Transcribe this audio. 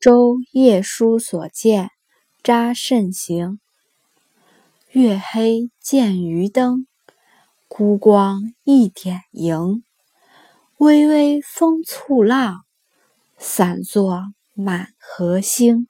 舟夜书所见，查慎行。月黑见渔灯，孤光一点萤。微微风簇浪，散作满河星。